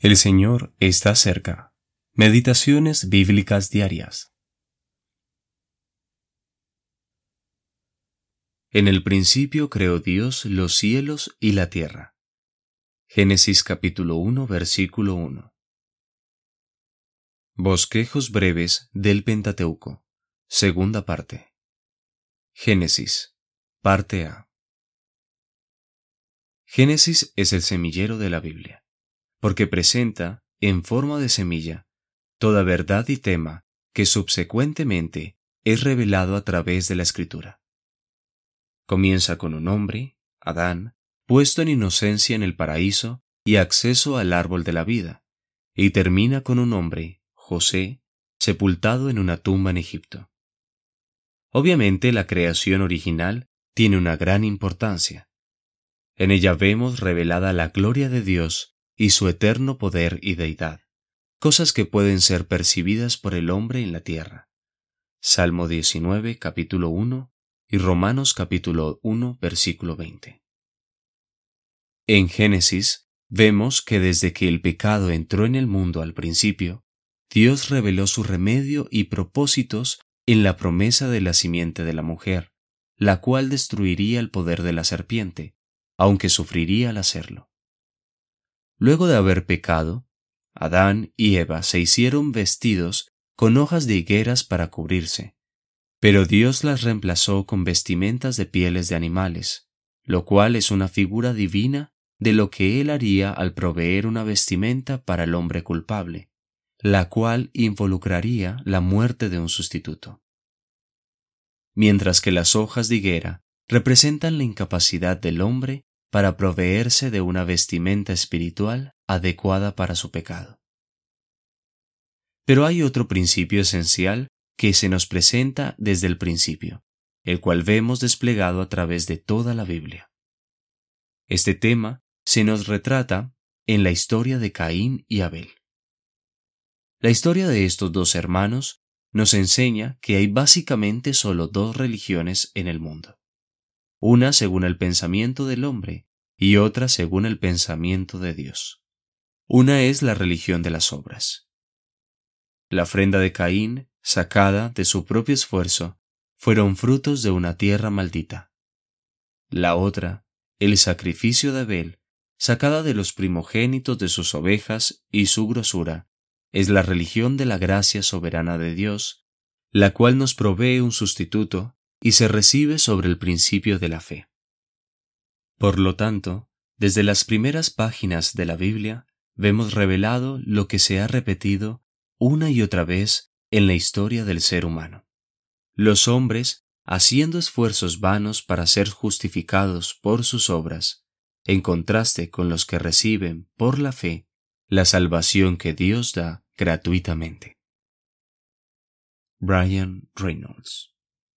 El Señor está cerca. Meditaciones bíblicas diarias. En el principio creó Dios los cielos y la tierra. Génesis capítulo 1 versículo 1. Bosquejos breves del Pentateuco. Segunda parte. Génesis. Parte A. Génesis es el semillero de la Biblia porque presenta, en forma de semilla, toda verdad y tema que subsecuentemente es revelado a través de la escritura. Comienza con un hombre, Adán, puesto en inocencia en el paraíso y acceso al árbol de la vida, y termina con un hombre, José, sepultado en una tumba en Egipto. Obviamente la creación original tiene una gran importancia. En ella vemos revelada la gloria de Dios y su eterno poder y deidad, cosas que pueden ser percibidas por el hombre en la tierra. Salmo 19, capítulo 1 y Romanos capítulo 1, versículo 20. En Génesis vemos que desde que el pecado entró en el mundo al principio, Dios reveló su remedio y propósitos en la promesa de la simiente de la mujer, la cual destruiría el poder de la serpiente, aunque sufriría al hacerlo. Luego de haber pecado, Adán y Eva se hicieron vestidos con hojas de higueras para cubrirse, pero Dios las reemplazó con vestimentas de pieles de animales, lo cual es una figura divina de lo que Él haría al proveer una vestimenta para el hombre culpable, la cual involucraría la muerte de un sustituto. Mientras que las hojas de higuera representan la incapacidad del hombre para proveerse de una vestimenta espiritual adecuada para su pecado. Pero hay otro principio esencial que se nos presenta desde el principio, el cual vemos desplegado a través de toda la Biblia. Este tema se nos retrata en la historia de Caín y Abel. La historia de estos dos hermanos nos enseña que hay básicamente solo dos religiones en el mundo una según el pensamiento del hombre y otra según el pensamiento de Dios. Una es la religión de las obras. La ofrenda de Caín, sacada de su propio esfuerzo, fueron frutos de una tierra maldita. La otra, el sacrificio de Abel, sacada de los primogénitos de sus ovejas y su grosura, es la religión de la gracia soberana de Dios, la cual nos provee un sustituto y se recibe sobre el principio de la fe. Por lo tanto, desde las primeras páginas de la Biblia vemos revelado lo que se ha repetido una y otra vez en la historia del ser humano. Los hombres, haciendo esfuerzos vanos para ser justificados por sus obras, en contraste con los que reciben por la fe la salvación que Dios da gratuitamente. Brian Reynolds